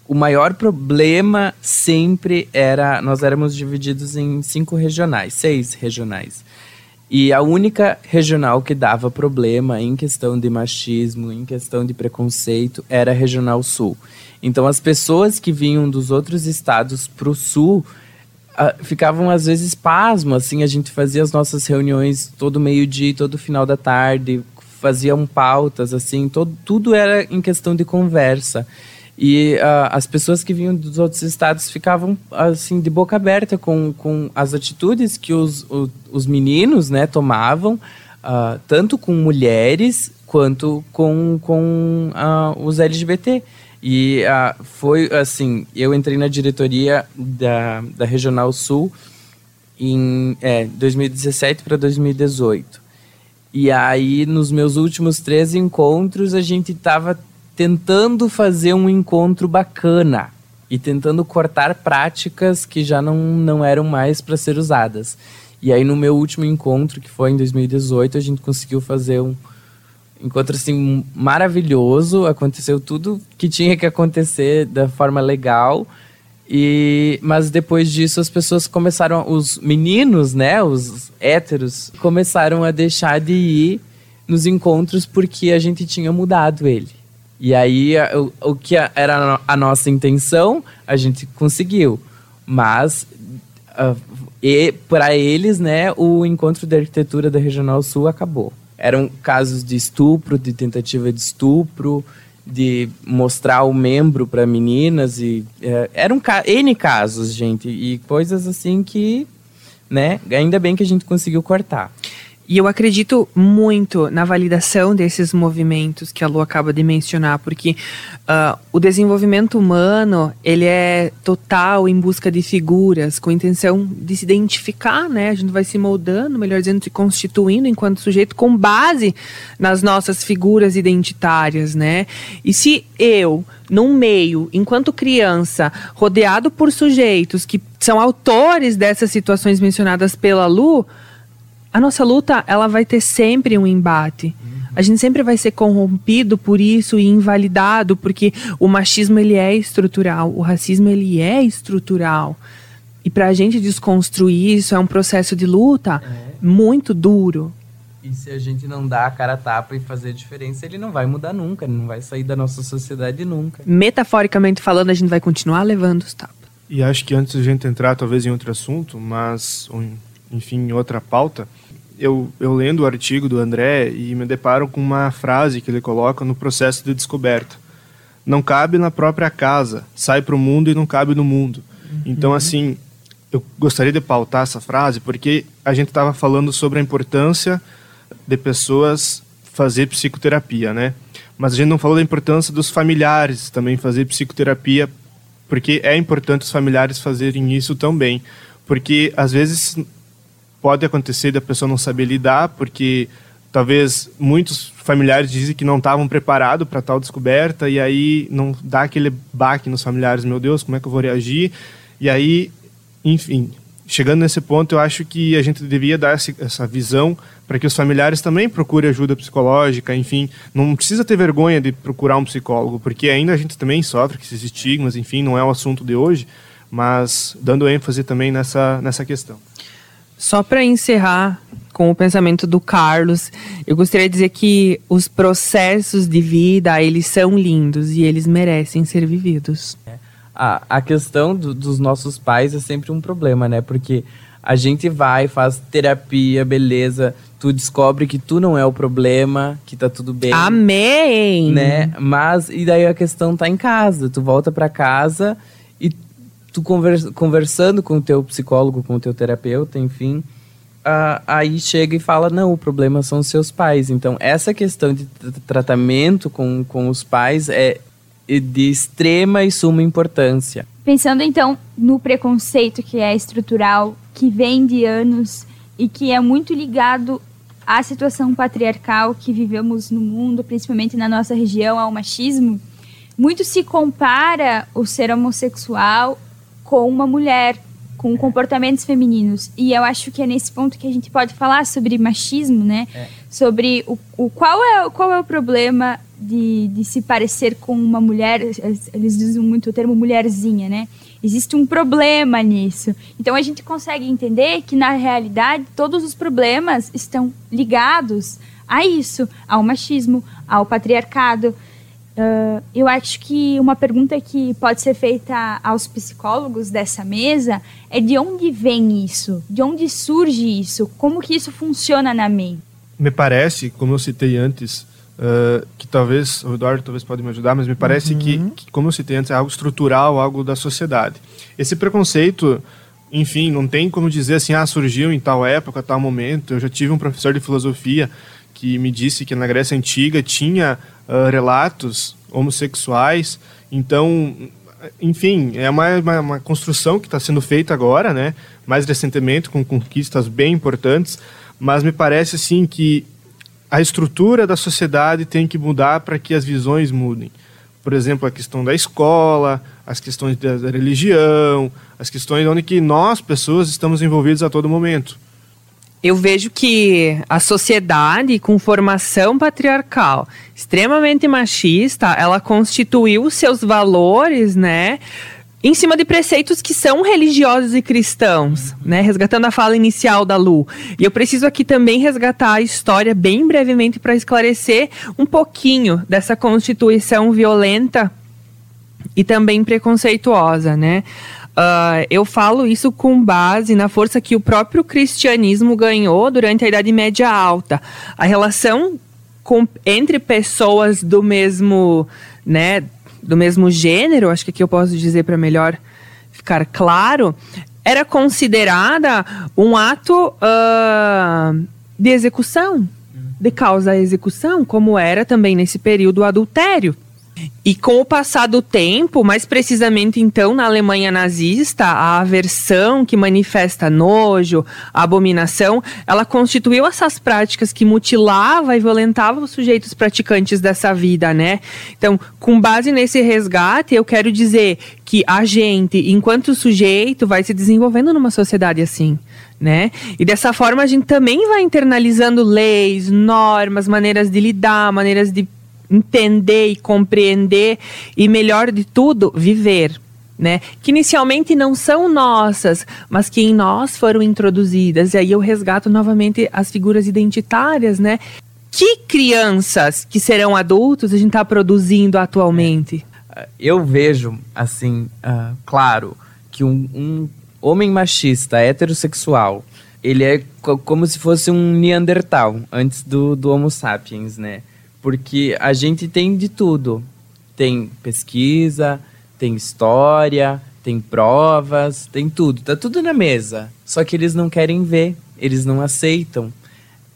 o maior problema sempre era. Nós éramos divididos em cinco regionais, seis regionais. E a única regional que dava problema em questão de machismo, em questão de preconceito, era a Regional Sul. Então as pessoas que vinham dos outros estados para o sul uh, ficavam às vezes pasmo, assim, a gente fazia as nossas reuniões todo meio-dia, todo final da tarde, faziam pautas, assim, todo, tudo era em questão de conversa. E uh, as pessoas que vinham dos outros estados ficavam assim de boca aberta com, com as atitudes que os, o, os meninos né, tomavam, uh, tanto com mulheres quanto com, com uh, os LGBT. E foi assim, eu entrei na diretoria da, da Regional Sul em é, 2017 para 2018. E aí, nos meus últimos três encontros, a gente estava tentando fazer um encontro bacana e tentando cortar práticas que já não, não eram mais para ser usadas. E aí, no meu último encontro, que foi em 2018, a gente conseguiu fazer um, encontro assim maravilhoso, aconteceu tudo que tinha que acontecer da forma legal. E mas depois disso as pessoas começaram os meninos, né, os héteros, começaram a deixar de ir nos encontros porque a gente tinha mudado ele. E aí o, o que era a nossa intenção, a gente conseguiu. Mas uh, para eles, né, o encontro da arquitetura da Regional Sul acabou eram casos de estupro, de tentativa de estupro, de mostrar o membro para meninas e é, eram n casos, gente, e coisas assim que, né, ainda bem que a gente conseguiu cortar. E eu acredito muito na validação desses movimentos que a Lu acaba de mencionar, porque uh, o desenvolvimento humano ele é total em busca de figuras, com intenção de se identificar, né? A gente vai se moldando, melhor dizendo, se constituindo enquanto sujeito com base nas nossas figuras identitárias, né? E se eu, num meio, enquanto criança, rodeado por sujeitos que são autores dessas situações mencionadas pela Lu, a nossa luta ela vai ter sempre um embate. A gente sempre vai ser corrompido por isso e invalidado, porque o machismo ele é estrutural, o racismo ele é estrutural. E para a gente desconstruir isso é um processo de luta é. muito duro. E se a gente não dá a cara a tapa e fazer diferença, ele não vai mudar nunca, ele não vai sair da nossa sociedade nunca. Metaforicamente falando, a gente vai continuar levando os tapas. E acho que antes de a gente entrar talvez em outro assunto, mas enfim, em outra pauta, eu, eu lendo o artigo do André e me deparo com uma frase que ele coloca no processo de descoberta. Não cabe na própria casa, sai para o mundo e não cabe no mundo. Uhum. Então, assim, eu gostaria de pautar essa frase porque a gente estava falando sobre a importância de pessoas fazer psicoterapia, né? Mas a gente não falou da importância dos familiares também fazer psicoterapia, porque é importante os familiares fazerem isso também, porque às vezes pode acontecer da pessoa não saber lidar, porque talvez muitos familiares dizem que não estavam preparados para tal descoberta e aí não dá aquele baque nos familiares, meu Deus, como é que eu vou reagir? E aí, enfim, chegando nesse ponto, eu acho que a gente devia dar essa visão para que os familiares também procurem ajuda psicológica, enfim, não precisa ter vergonha de procurar um psicólogo, porque ainda a gente também sofre com esses estigmas, enfim, não é o assunto de hoje, mas dando ênfase também nessa, nessa questão. Só para encerrar com o pensamento do Carlos, eu gostaria de dizer que os processos de vida, eles são lindos e eles merecem ser vividos. A, a questão do, dos nossos pais é sempre um problema, né? Porque a gente vai, faz terapia, beleza, tu descobre que tu não é o problema, que tá tudo bem. Amém! Né? Mas, e daí a questão tá em casa, tu volta para casa tu conversa, conversando com o teu psicólogo, com o teu terapeuta, enfim, uh, aí chega e fala, não, o problema são os seus pais. Então, essa questão de tratamento com, com os pais é de extrema e suma importância. Pensando, então, no preconceito que é estrutural, que vem de anos e que é muito ligado à situação patriarcal que vivemos no mundo, principalmente na nossa região, ao machismo, muito se compara o ser homossexual com uma mulher, com comportamentos femininos. E eu acho que é nesse ponto que a gente pode falar sobre machismo, né? É. Sobre o, o, qual, é, qual é o problema de, de se parecer com uma mulher. Eles usam muito o termo mulherzinha, né? Existe um problema nisso. Então a gente consegue entender que, na realidade, todos os problemas estão ligados a isso, ao machismo, ao patriarcado. Uh, eu acho que uma pergunta que pode ser feita aos psicólogos dessa mesa é de onde vem isso? De onde surge isso? Como que isso funciona na mente? Me parece, como eu citei antes, uh, que talvez, o Eduardo talvez pode me ajudar, mas me parece uhum. que, que, como eu citei antes, é algo estrutural, algo da sociedade. Esse preconceito, enfim, não tem como dizer assim, ah, surgiu em tal época, tal momento. Eu já tive um professor de filosofia que me disse que na Grécia Antiga tinha uh, relatos homossexuais. Então, enfim, é uma, uma, uma construção que está sendo feita agora, né? mais recentemente, com conquistas bem importantes, mas me parece assim que a estrutura da sociedade tem que mudar para que as visões mudem. Por exemplo, a questão da escola, as questões da religião, as questões onde que nós, pessoas, estamos envolvidos a todo momento eu vejo que a sociedade com formação patriarcal extremamente machista, ela constituiu seus valores, né? Em cima de preceitos que são religiosos e cristãos, né? Resgatando a fala inicial da Lu. E eu preciso aqui também resgatar a história bem brevemente para esclarecer um pouquinho dessa constituição violenta e também preconceituosa, né? Uh, eu falo isso com base na força que o próprio cristianismo ganhou durante a Idade Média Alta. A relação com, entre pessoas do mesmo, né, do mesmo gênero, acho que aqui eu posso dizer para melhor ficar claro, era considerada um ato uh, de execução, de causa à execução, como era também nesse período o adultério. E com o passar do tempo, mais precisamente então na Alemanha nazista, a aversão que manifesta nojo, abominação, ela constituiu essas práticas que mutilava e violentava os sujeitos praticantes dessa vida, né? Então, com base nesse resgate, eu quero dizer que a gente, enquanto sujeito, vai se desenvolvendo numa sociedade assim. Né? E dessa forma a gente também vai internalizando leis, normas, maneiras de lidar, maneiras de entender e compreender e melhor de tudo, viver. Né? Que inicialmente não são nossas, mas que em nós foram introduzidas. E aí eu resgato novamente as figuras identitárias, né? Que crianças que serão adultos a gente está produzindo atualmente? É. Eu vejo, assim, uh, claro, que um, um homem machista, heterossexual, ele é co como se fosse um Neandertal, antes do, do Homo sapiens, né? Porque a gente tem de tudo. Tem pesquisa, tem história, tem provas, tem tudo. Tá tudo na mesa. Só que eles não querem ver, eles não aceitam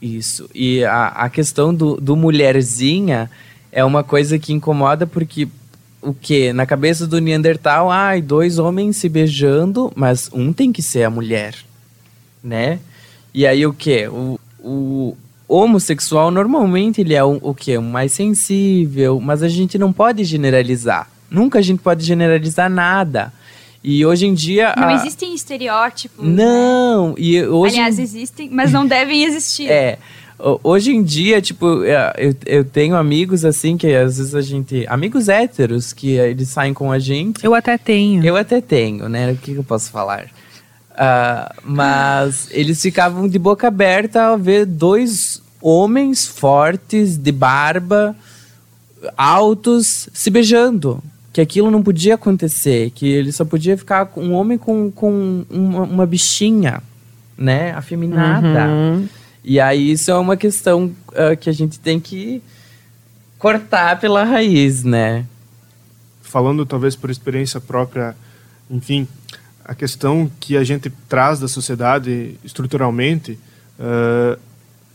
isso. E a, a questão do, do mulherzinha é uma coisa que incomoda porque o que na cabeça do Neandertal, ai, dois homens se beijando, mas um tem que ser a mulher, né? E aí o que? O, o, homossexual normalmente ele é um, o quê? Um mais sensível, mas a gente não pode generalizar. Nunca a gente pode generalizar nada. E hoje em dia. Não a... existem estereótipos. Né? Não, né? e hoje. Aliás, existem, mas não devem existir. É. Hoje em dia, tipo, é, eu, eu tenho amigos assim que às vezes a gente. Amigos héteros que eles saem com a gente. Eu até tenho. Eu até tenho, né? O que, que eu posso falar? Uh, mas eles ficavam de boca aberta ao ver dois homens fortes, de barba, altos, se beijando. Que aquilo não podia acontecer, que ele só podia ficar com um homem com, com uma, uma bichinha, né? Afeminada. Uhum. E aí isso é uma questão uh, que a gente tem que cortar pela raiz, né? Falando talvez por experiência própria, enfim, a questão que a gente traz da sociedade estruturalmente, uh,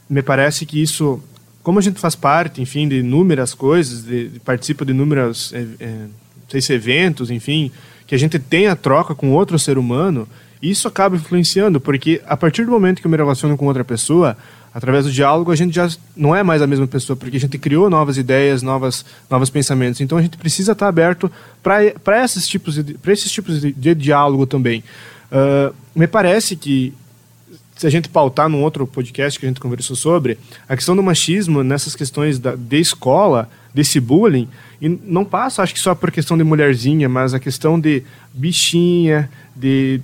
me parece que isso, como a gente faz parte, enfim, de inúmeras coisas, de, de participa de inúmeros, é, é, eventos, enfim, que a gente tem a troca com outro ser humano, isso acaba influenciando, porque a partir do momento que eu me relaciono com outra pessoa, através do diálogo a gente já não é mais a mesma pessoa, porque a gente criou novas ideias, novas, novos pensamentos. Então a gente precisa estar aberto para esses tipos de, esses tipos de, de diálogo também. Uh, me parece que se a gente pautar num outro podcast que a gente conversou sobre, a questão do machismo nessas questões da, de escola, desse bullying, e não passa, acho que só por questão de mulherzinha, mas a questão de bichinha, de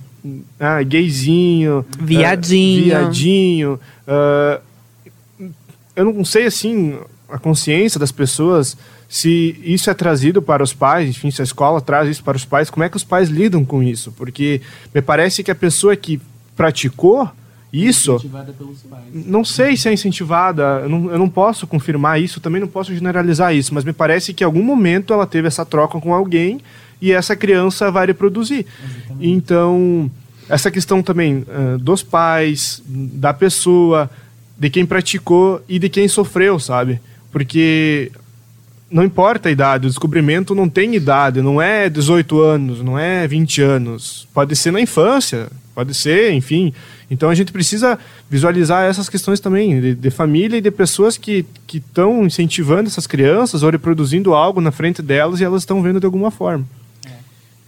ah, gayzinho, viadinho, uh, viadinho. Uh, eu não sei assim a consciência das pessoas se isso é trazido para os pais, enfim, se a escola traz isso para os pais, como é que os pais lidam com isso? Porque me parece que a pessoa que praticou isso. Incentivada pelos pais. Não sei se é incentivada, eu não, eu não posso confirmar isso, também não posso generalizar isso, mas me parece que em algum momento ela teve essa troca com alguém e essa criança vai reproduzir. Exatamente. Então, essa questão também uh, dos pais, da pessoa, de quem praticou e de quem sofreu, sabe? Porque não importa a idade, o descobrimento não tem idade, não é 18 anos, não é 20 anos. Pode ser na infância, pode ser, enfim. Então a gente precisa visualizar essas questões também, de, de família e de pessoas que estão incentivando essas crianças ou reproduzindo algo na frente delas e elas estão vendo de alguma forma.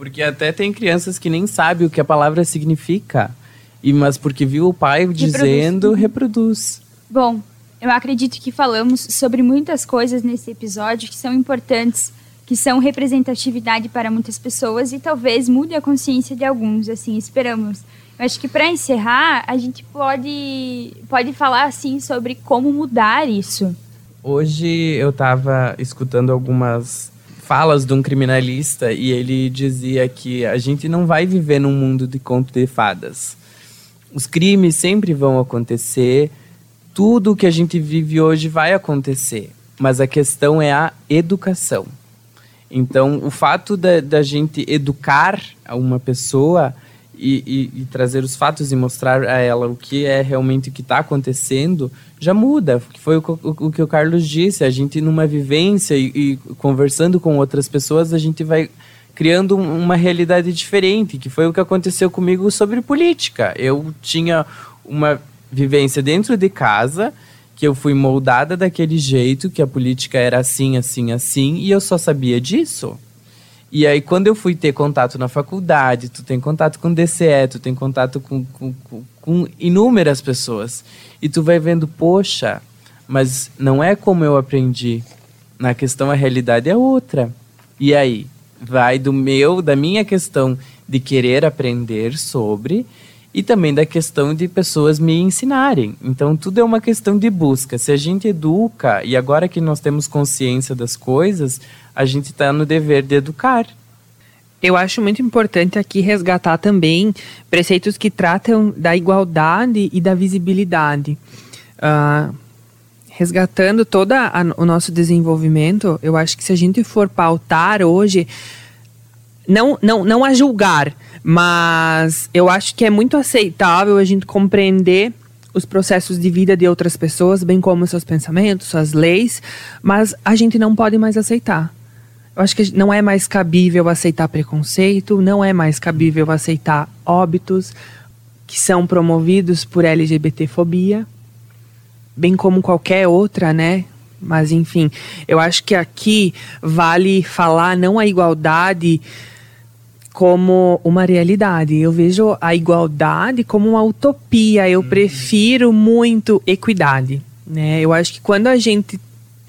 Porque até tem crianças que nem sabem o que a palavra significa. E, mas porque viu o pai dizendo, reproduz. Bom, eu acredito que falamos sobre muitas coisas nesse episódio que são importantes, que são representatividade para muitas pessoas e talvez mude a consciência de alguns, assim, esperamos. Eu acho que para encerrar, a gente pode, pode falar assim sobre como mudar isso. Hoje eu estava escutando algumas falas de um criminalista e ele dizia que a gente não vai viver num mundo de conto de fadas. Os crimes sempre vão acontecer, tudo que a gente vive hoje vai acontecer, mas a questão é a educação. Então, o fato da, da gente educar uma pessoa e, e, e, trazer os fatos e mostrar a ela o que é realmente o que está acontecendo, já muda. Foi o, o, o, que o Carlos disse, a gente numa vivência e, e conversando com outras pessoas, a gente vai criando uma realidade diferente, que foi o que aconteceu comigo sobre política. Eu tinha uma vivência dentro de casa, que eu fui moldada daquele jeito, que a política era assim, assim, assim, e eu só sabia disso. E aí, quando eu fui ter contato na faculdade, tu tem contato com DCE, tu tem contato com, com, com, com inúmeras pessoas. E tu vai vendo, poxa, mas não é como eu aprendi. Na questão, a realidade é outra. E aí? vai do meu, da minha questão de querer aprender sobre e também da questão de pessoas me ensinarem. Então, tudo é uma questão de busca. Se a gente educa, e agora que nós temos consciência das coisas, a gente está no dever de educar. Eu acho muito importante aqui resgatar também preceitos que tratam da igualdade e da visibilidade. Uh, resgatando todo o nosso desenvolvimento, eu acho que se a gente for pautar hoje, não, não, não a julgar, mas eu acho que é muito aceitável a gente compreender os processos de vida de outras pessoas, bem como seus pensamentos, suas leis, mas a gente não pode mais aceitar. Eu acho que não é mais cabível aceitar preconceito, não é mais cabível aceitar óbitos que são promovidos por LGBTfobia bem como qualquer outra, né? Mas enfim, eu acho que aqui vale falar não a igualdade como uma realidade. Eu vejo a igualdade como uma utopia. Eu uhum. prefiro muito equidade. Né? Eu acho que quando a gente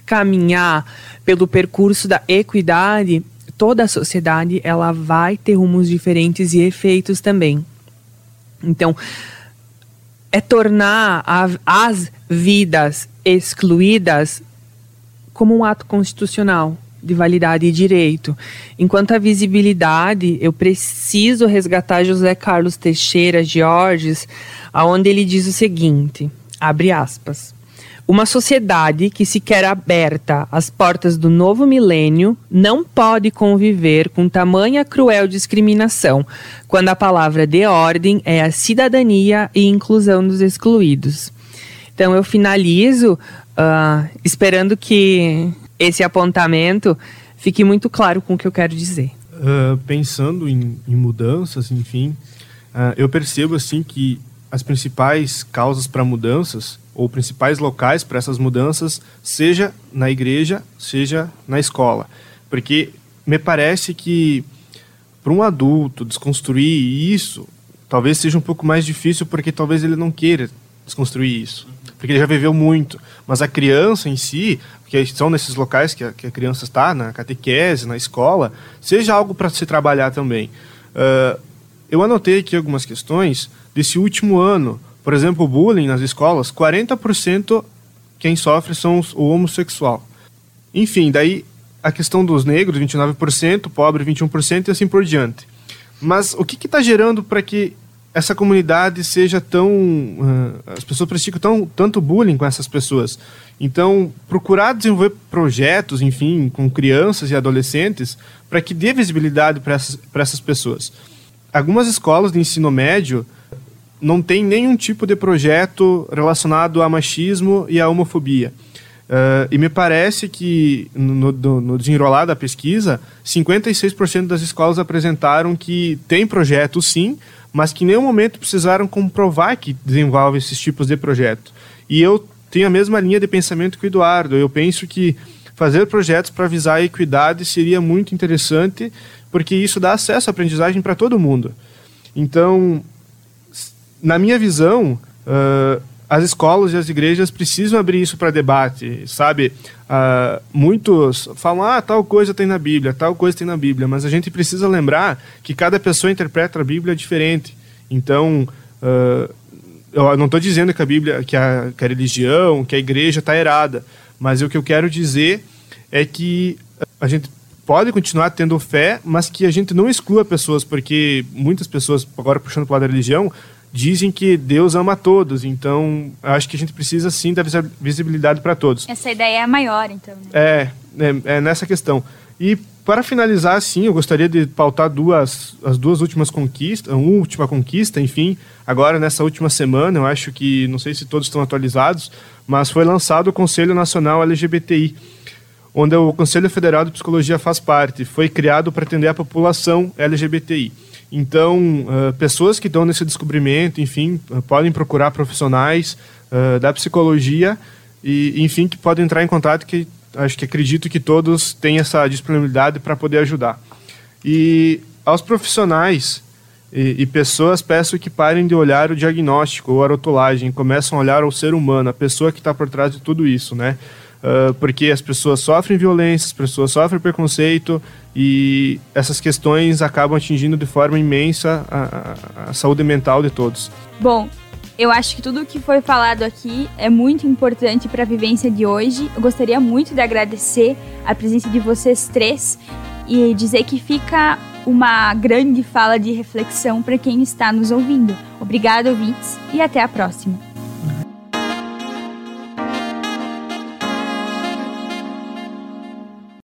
caminhar pelo percurso da equidade, toda a sociedade ela vai ter rumos diferentes e efeitos também. Então, é tornar a, as vidas excluídas como um ato constitucional de validade e direito. Enquanto a visibilidade, eu preciso resgatar José Carlos Teixeira Georges, aonde ele diz o seguinte, abre aspas: uma sociedade que se quer aberta às portas do novo milênio não pode conviver com tamanha cruel discriminação, quando a palavra de ordem é a cidadania e inclusão dos excluídos. Então eu finalizo uh, esperando que esse apontamento fique muito claro com o que eu quero dizer. Uh, pensando em, em, mudanças, enfim, uh, eu percebo assim que as principais causas para mudanças ou principais locais para essas mudanças, seja na igreja, seja na escola. Porque me parece que para um adulto desconstruir isso, talvez seja um pouco mais difícil, porque talvez ele não queira desconstruir isso, porque ele já viveu muito. Mas a criança em si, que são nesses locais que a, que a criança está, na catequese, na escola, seja algo para se trabalhar também. Uh, eu anotei aqui algumas questões desse último ano por exemplo, bullying nas escolas, 40% quem sofre são os, o homossexual. Enfim, daí a questão dos negros, 29%, pobre, 21% e assim por diante. Mas o que está gerando para que essa comunidade seja tão. Uh, as pessoas praticam tão, tanto bullying com essas pessoas? Então, procurar desenvolver projetos, enfim, com crianças e adolescentes, para que dê visibilidade para essas, essas pessoas. Algumas escolas de ensino médio não tem nenhum tipo de projeto relacionado a machismo e a homofobia. Uh, e me parece que no, no, no desenrolar da pesquisa, 56% das escolas apresentaram que tem projeto sim, mas que em nenhum momento precisaram comprovar que desenvolve esses tipos de projeto. E eu tenho a mesma linha de pensamento que o Eduardo. Eu penso que fazer projetos para visar a equidade seria muito interessante, porque isso dá acesso à aprendizagem para todo mundo. Então, na minha visão, uh, as escolas e as igrejas precisam abrir isso para debate, sabe? Uh, muitos falam, ah, tal coisa tem na Bíblia, tal coisa tem na Bíblia, mas a gente precisa lembrar que cada pessoa interpreta a Bíblia diferente. Então, uh, eu não estou dizendo que a Bíblia, que a, que a religião, que a igreja está errada, mas o que eu quero dizer é que a gente pode continuar tendo fé, mas que a gente não exclua pessoas, porque muitas pessoas, agora puxando para o lado da religião, dizem que Deus ama todos, então acho que a gente precisa sim dar visibilidade para todos. Essa ideia é maior, então. Né? É, é, é, nessa questão. E para finalizar, sim, eu gostaria de pautar duas, as duas últimas conquistas, a última conquista, enfim, agora nessa última semana, eu acho que, não sei se todos estão atualizados, mas foi lançado o Conselho Nacional LGBTI, onde o Conselho Federal de Psicologia faz parte. Foi criado para atender a população LGBTI. Então, uh, pessoas que estão nesse descobrimento, enfim, uh, podem procurar profissionais uh, da psicologia e, enfim, que podem entrar em contato que acho que acredito que todos têm essa disponibilidade para poder ajudar. E aos profissionais e, e, pessoas, peço que parem de olhar o diagnóstico ou a rotulagem, começam a olhar o ser humano, a pessoa que está por trás de tudo isso, né? Uh, porque as pessoas sofrem violência, as pessoas sofrem preconceito e essas questões acabam atingindo de forma imensa a, a, a saúde mental de todos. Bom, eu acho que tudo o que foi falado aqui é muito importante para a vivência de hoje. Eu gostaria muito de agradecer a presença de vocês três e dizer que fica uma grande fala de reflexão para quem está nos ouvindo. Obrigado, ouvintes, e até a próxima.